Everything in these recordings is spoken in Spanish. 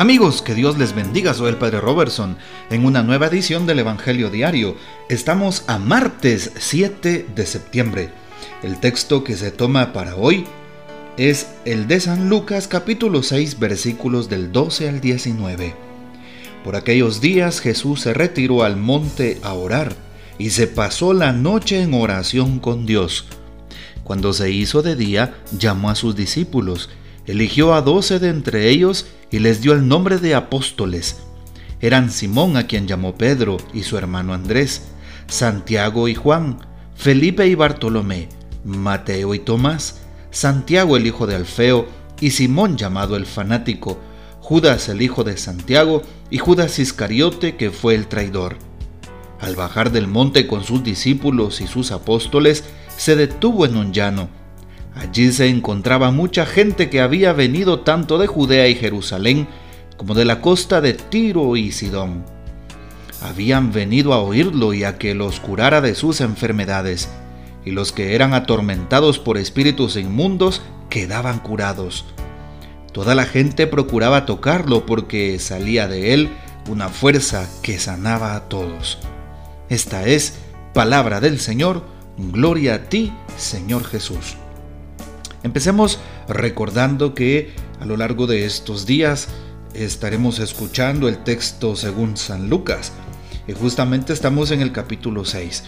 Amigos, que Dios les bendiga, soy el Padre Robertson en una nueva edición del Evangelio Diario. Estamos a martes 7 de septiembre. El texto que se toma para hoy es el de San Lucas capítulo 6 versículos del 12 al 19. Por aquellos días Jesús se retiró al monte a orar y se pasó la noche en oración con Dios. Cuando se hizo de día, llamó a sus discípulos, eligió a doce de entre ellos y les dio el nombre de apóstoles. Eran Simón a quien llamó Pedro y su hermano Andrés, Santiago y Juan, Felipe y Bartolomé, Mateo y Tomás, Santiago el hijo de Alfeo y Simón llamado el fanático, Judas el hijo de Santiago y Judas Iscariote que fue el traidor. Al bajar del monte con sus discípulos y sus apóstoles, se detuvo en un llano Allí se encontraba mucha gente que había venido tanto de Judea y Jerusalén como de la costa de Tiro y Sidón. Habían venido a oírlo y a que los curara de sus enfermedades, y los que eran atormentados por espíritus inmundos quedaban curados. Toda la gente procuraba tocarlo porque salía de él una fuerza que sanaba a todos. Esta es palabra del Señor, gloria a ti, Señor Jesús. Empecemos recordando que a lo largo de estos días estaremos escuchando el texto según San Lucas y justamente estamos en el capítulo 6.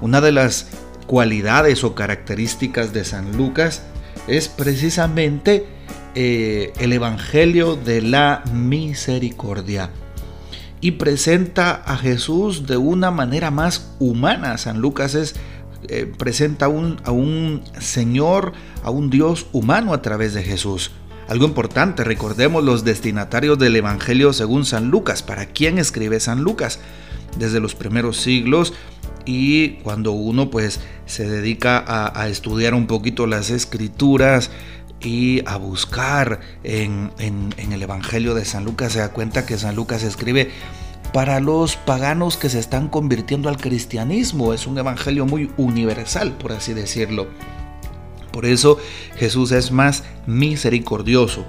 Una de las cualidades o características de San Lucas es precisamente eh, el Evangelio de la Misericordia y presenta a Jesús de una manera más humana. San Lucas es eh, presenta un, a un Señor, a un Dios humano a través de Jesús. Algo importante, recordemos los destinatarios del Evangelio según San Lucas. ¿Para quién escribe San Lucas? Desde los primeros siglos y cuando uno pues se dedica a, estudiar un poquito las escrituras y a buscar en, en el Evangelio de San Lucas se da cuenta que San Lucas escribe para los paganos que se están convirtiendo al cristianismo. Es un evangelio muy universal, por así decirlo. Por eso Jesús es más misericordioso.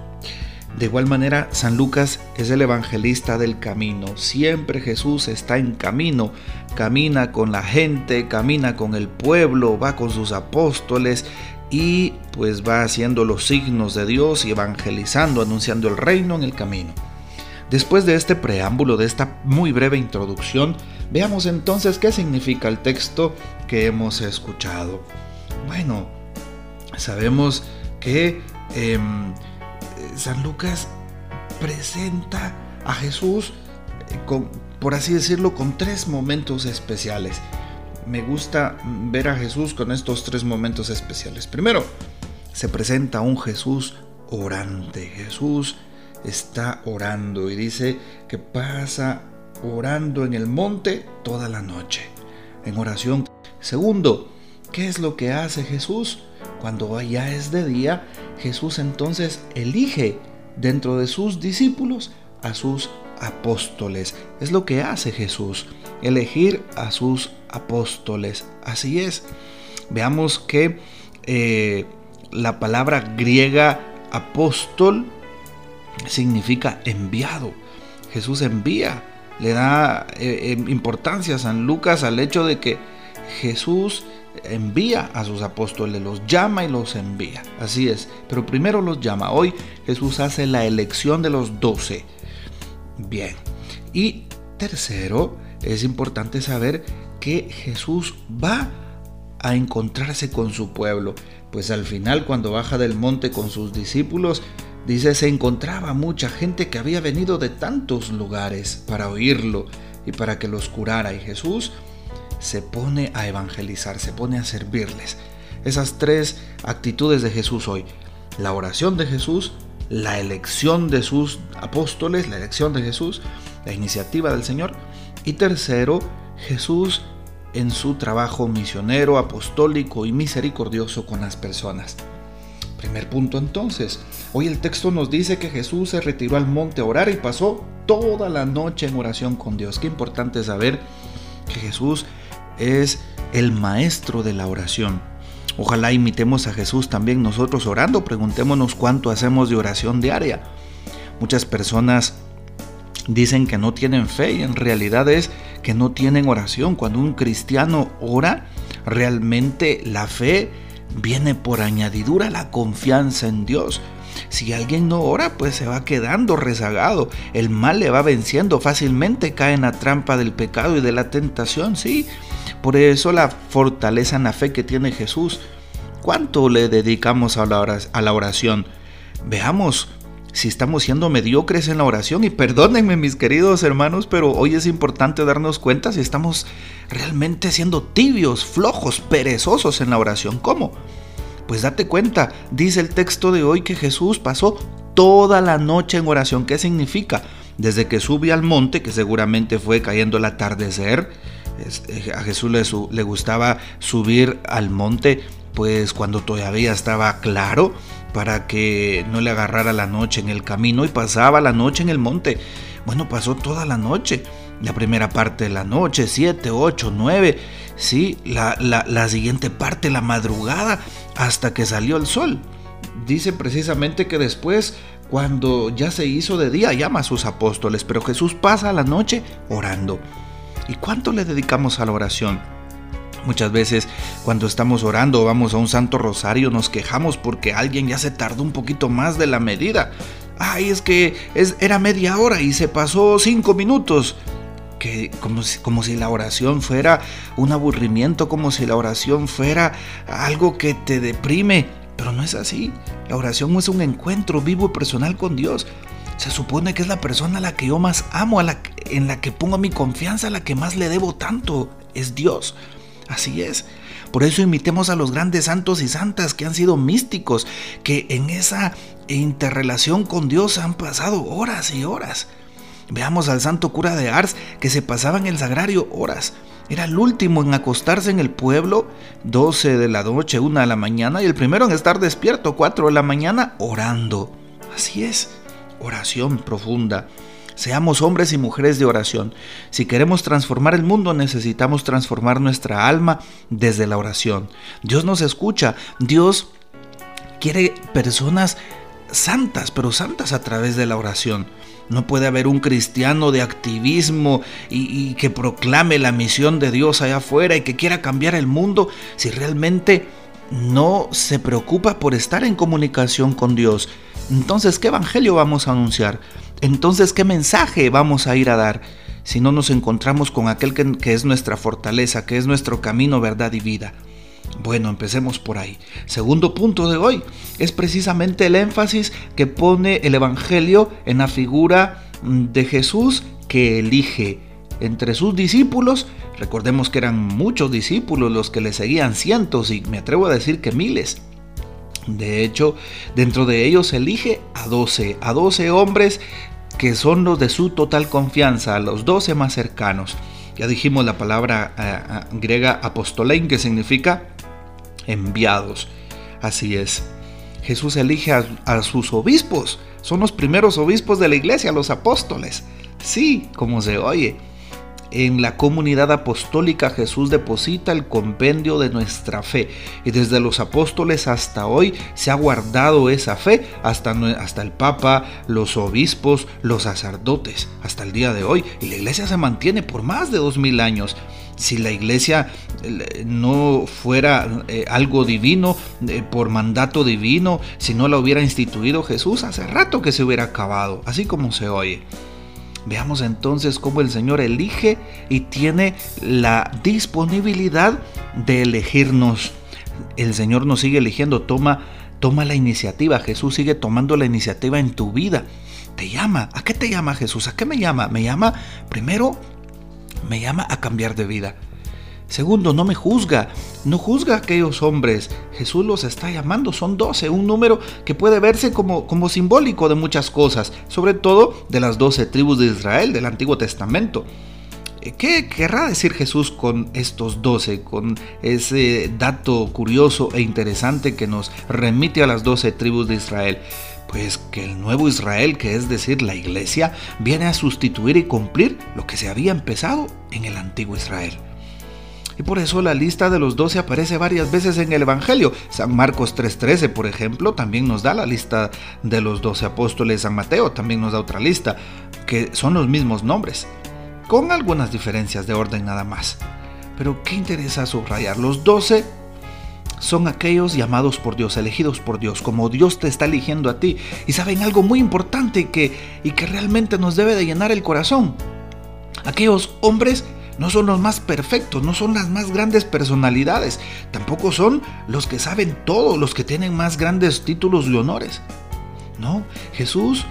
De igual manera, San Lucas es el evangelista del camino. Siempre Jesús está en camino. Camina con la gente, camina con el pueblo, va con sus apóstoles y pues va haciendo los signos de Dios y evangelizando, anunciando el reino en el camino. Después de este preámbulo, de esta muy breve introducción, veamos entonces qué significa el texto que hemos escuchado. Bueno, sabemos que em, San Lucas presenta a Jesús, por así decirlo, con tres momentos especiales. Me gusta ver a Jesús con estos tres momentos especiales. Primero, se presenta un Jesús orante, Jesús está orando y dice que pasa orando en el monte toda la noche, en oración. Segundo, ¿qué es lo que hace Jesús? Cuando ya es de día, Jesús entonces elige dentro de sus discípulos a sus apóstoles. Es lo que hace Jesús, elegir a sus apóstoles. Así es. Veamos que eh, la palabra griega apóstol significa enviado. Jesús envía, le da eh, eh, importancia a San Lucas al hecho de que Jesús envía a sus apóstoles, los llama y los envía. Así es, pero primero los llama. Hoy Jesús hace la elección de los doce. Bien. Y tercero, es importante saber que Jesús va a encontrarse con su pueblo, pues al final cuando baja del monte con sus discípulos, Dice, se encontraba mucha gente que había venido de tantos lugares para oírlo y para que los curara. Y Jesús se pone a evangelizar, se pone a servirles. Esas tres actitudes de Jesús hoy. La oración de Jesús, la elección de sus apóstoles, la elección de Jesús, la iniciativa del Señor. Y tercero, Jesús en su trabajo misionero, apostólico y misericordioso con las personas. Primer punto entonces. Hoy el texto nos dice que Jesús se retiró al monte a orar y pasó toda la noche en oración con Dios. Qué importante saber que Jesús es el maestro de la oración. Ojalá imitemos a Jesús también nosotros orando. Preguntémonos cuánto hacemos de oración diaria. Muchas personas dicen que no tienen fe y en realidad es que no tienen oración. Cuando un cristiano ora, realmente la fe viene por añadidura la confianza en Dios. Si alguien no ora, pues se va quedando rezagado. El mal le va venciendo fácilmente, cae en la trampa del pecado y de la tentación, sí. Por eso la fortaleza en la fe que tiene Jesús. ¿Cuánto le dedicamos a la oración? Veamos si estamos siendo mediocres en la oración. Y perdónenme mis queridos hermanos, pero hoy es importante darnos cuenta si estamos realmente siendo tibios, flojos, perezosos en la oración. ¿Cómo? Pues date cuenta, dice el texto de hoy que Jesús pasó toda la noche en oración. ¿Qué significa? Desde que subió al monte, que seguramente fue cayendo el atardecer, eh, a Jesús le, le gustaba subir al monte, pues cuando todavía estaba claro, para que no le agarrara la noche en el camino y pasaba la noche en el monte. Bueno, pasó toda la noche. La primera parte de la noche, 7, 8, 9. Sí, la, la, siguiente parte, la madrugada, hasta que salió el sol. Dice precisamente que después, cuando ya se hizo de día, llama a sus apóstoles, pero Jesús pasa la noche orando. ¿Y cuánto le dedicamos a la oración? Muchas veces cuando estamos orando o vamos a un santo rosario nos quejamos porque alguien ya se tardó un poquito más de la medida. Ay, es que es, era media hora y se pasó cinco minutos. Como, si, como si la oración fuera un aburrimiento, como si la oración fuera algo que te deprime. Pero no es así. La oración es un encuentro vivo y personal con Dios. Se supone que es la persona a la que yo más amo, a la, en la que pongo mi confianza, a la que más le debo tanto. Es Dios. Así es. Por eso imitemos a los grandes santos y santas que han sido místicos, que en esa interrelación con Dios han pasado horas y horas. Veamos al santo cura de Ars que se pasaba en el sagrario horas. Era el último en acostarse en el pueblo, 12 de la noche, 1 de la mañana, y el primero en estar despierto, 4 de la mañana, orando. Así es, oración profunda. Seamos hombres y mujeres de oración. Si queremos transformar el mundo necesitamos transformar nuestra alma desde la oración. Dios nos escucha. Dios quiere personas santas, pero santas a través de la oración. No puede haber un cristiano de activismo y, que proclame la misión de Dios allá afuera y que quiera cambiar el mundo si realmente no se preocupa por estar en comunicación con Dios. Entonces, ¿qué evangelio vamos a anunciar? Entonces, ¿qué mensaje vamos a ir a dar si no nos encontramos con aquel que, es nuestra fortaleza, que es nuestro camino, verdad y vida? Bueno, empecemos por ahí. Segundo punto de hoy es precisamente el énfasis que pone el Evangelio en la figura mm, de Jesús que elige entre sus discípulos. Recordemos que eran muchos discípulos los que le seguían cientos y me atrevo a decir que miles. De hecho, dentro de ellos elige a 12, a 12 hombres que son los de su total confianza, los doce más cercanos. Ya dijimos la palabra eh, eh, griega apostolein, que significa enviados. Así es. Jesús elige a sus obispos. Son los primeros obispos de la iglesia, los apóstoles. Sí, como se oye en la comunidad apostólica Jesús deposita el compendio de nuestra fe. Y desde los apóstoles hasta hoy se ha guardado esa fe hasta, hasta el Papa, los obispos, los sacerdotes, hasta el día de hoy. Y la iglesia se mantiene por más de dos mil años. Si la iglesia eh, no fuera eh, algo divino, eh, por mandato divino, si no la hubiera instituido Jesús, hace rato que se hubiera acabado, así como se oye. Veamos entonces cómo el Señor elige y tiene la disponibilidad de elegirnos. El Señor nos sigue eligiendo, toma, toma la iniciativa. Jesús sigue tomando la iniciativa en tu vida. Te llama. ¿A qué te llama Jesús? ¿A qué me llama? Me llama, primero, me llama a cambiar de vida. Segundo, no me juzga, no juzga a aquellos hombres. Jesús los está llamando, son doce, un número que puede verse como, como simbólico de muchas cosas, sobre todo de las doce tribus de Israel del Antiguo Testamento. Eh, ¿Qué querrá decir Jesús con estos doce, con ese dato curioso e interesante que nos remite a las doce tribus de Israel? Pues que el nuevo Israel, que es decir, la iglesia, viene a sustituir y cumplir lo que se había empezado en el antiguo Israel. Y por eso la lista de los doce aparece varias veces en el Evangelio. San Marcos 3.13, por ejemplo, también nos da la lista de los doce apóstoles. San Mateo también nos da otra lista, que son los mismos nombres, con algunas diferencias de orden nada más. Pero ¿qué interesa subrayar? Los doce son aquellos llamados por Dios, elegidos por Dios, como Dios te está eligiendo a ti. Y saben algo muy importante que, y que realmente nos debe de llenar el corazón. Aquellos hombres no son los más perfectos, no son las más grandes personalidades, tampoco son los que saben todo, los que tienen más grandes títulos y honores. No, Jesús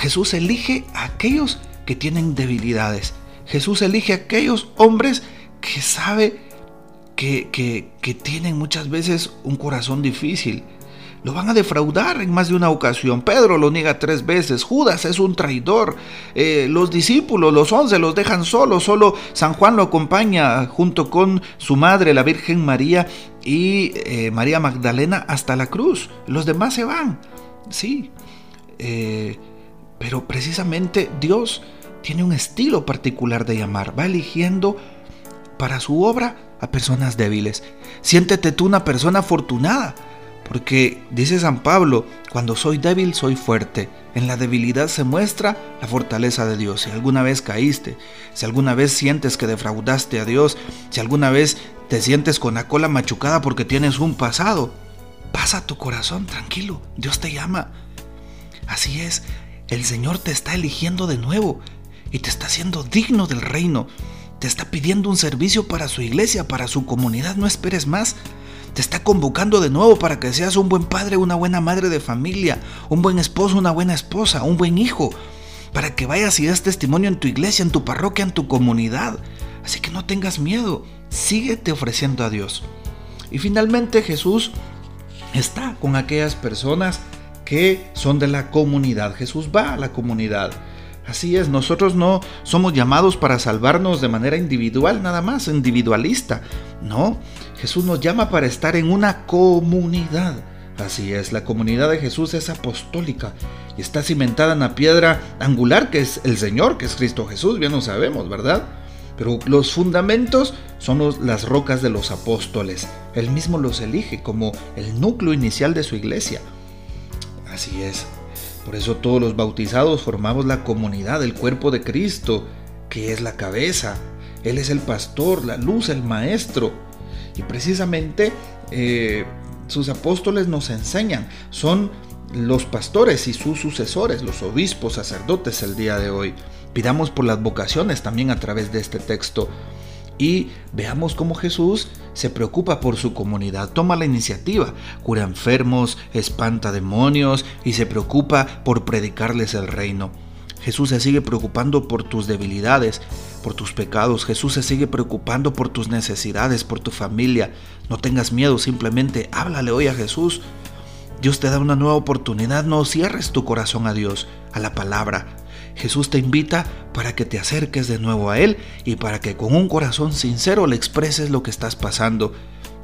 Jesús elige a aquellos que tienen debilidades. Jesús elige a aquellos hombres que sabe que, que, que tienen muchas veces un corazón difícil, lo van a defraudar en más de una ocasión. Pedro lo niega tres veces. Judas es un traidor. Eh, los discípulos, los once, los dejan solos. Solo San Juan lo acompaña junto con su madre, la Virgen María y eh, María Magdalena hasta la cruz. Los demás se van. Sí. Eh, pero precisamente Dios tiene un estilo particular de llamar. Va eligiendo para su obra a personas débiles. Siéntete tú una persona afortunada porque dice San Pablo, cuando soy débil soy fuerte. En la debilidad se muestra la fortaleza de Dios. Si alguna vez caíste, si alguna vez sientes que defraudaste a Dios, si alguna vez te sientes con la cola machucada porque tienes un pasado, pasa tu corazón tranquilo. Dios te llama. Así es, el Señor te está eligiendo de nuevo y te está haciendo digno del reino. Te está pidiendo un servicio para su iglesia, para su comunidad. No esperes más. Te está convocando de nuevo para que seas un buen padre, una buena madre de familia, un buen esposo, una buena esposa, un buen hijo, para que vayas y des testimonio en tu iglesia, en tu parroquia, en tu comunidad. Así que no tengas miedo, síguete ofreciendo a Dios. Y finalmente Jesús está con aquellas personas que son de la comunidad. Jesús va a la comunidad. Así es, nosotros no somos llamados para salvarnos de manera individual, nada más, individualista. No, Jesús nos llama para estar en una comunidad. Así es, la comunidad de Jesús es apostólica y está cimentada en la piedra angular que es el Señor, que es Cristo Jesús, bien lo sabemos, ¿verdad? Pero los fundamentos son las rocas de los apóstoles. Él mismo los elige como el núcleo inicial de su iglesia. Así es. Por eso todos los bautizados formamos la comunidad, el cuerpo de Cristo, que es la cabeza. Él es el pastor, la luz, el maestro. Y precisamente eh, sus apóstoles nos enseñan, son los pastores y sus sucesores, los obispos, sacerdotes el día de hoy. Pidamos por las vocaciones también a través de este texto y veamos cómo Jesús se preocupa por su comunidad, toma la iniciativa, cura enfermos, espanta demonios y se preocupa por predicarles el reino. Jesús se sigue preocupando por tus debilidades, por tus pecados. Jesús se sigue preocupando por tus necesidades, por tu familia. No tengas miedo, simplemente háblale hoy a Jesús. Dios te da una nueva oportunidad, no cierres tu corazón a Dios, a la palabra. Jesús te invita para que te acerques de nuevo a Él y para que con un corazón sincero le expreses lo que estás pasando.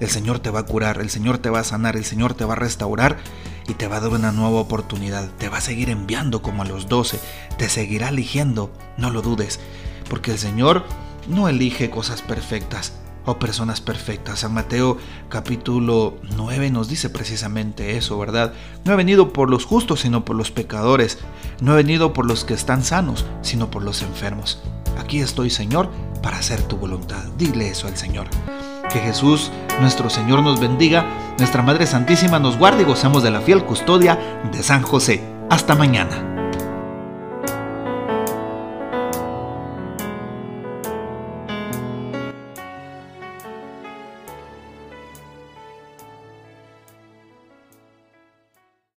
El Señor te va a curar, el Señor te va a sanar, el Señor te va a restaurar y te va a dar una nueva oportunidad. Te va a seguir enviando como a los doce, te seguirá eligiendo, no lo dudes porque el Señor no elige cosas perfectas o personas perfectas. San Mateo capítulo 9 nos dice precisamente eso, ¿verdad? No he venido por los justos, sino por los pecadores. No he venido por los que están sanos, sino por los enfermos. Aquí estoy, Señor, para hacer tu voluntad. Dile eso al Señor. Que Jesús, nuestro Señor, nos bendiga, nuestra Madre Santísima nos guarde y gozamos de la fiel custodia de San José. Hasta mañana.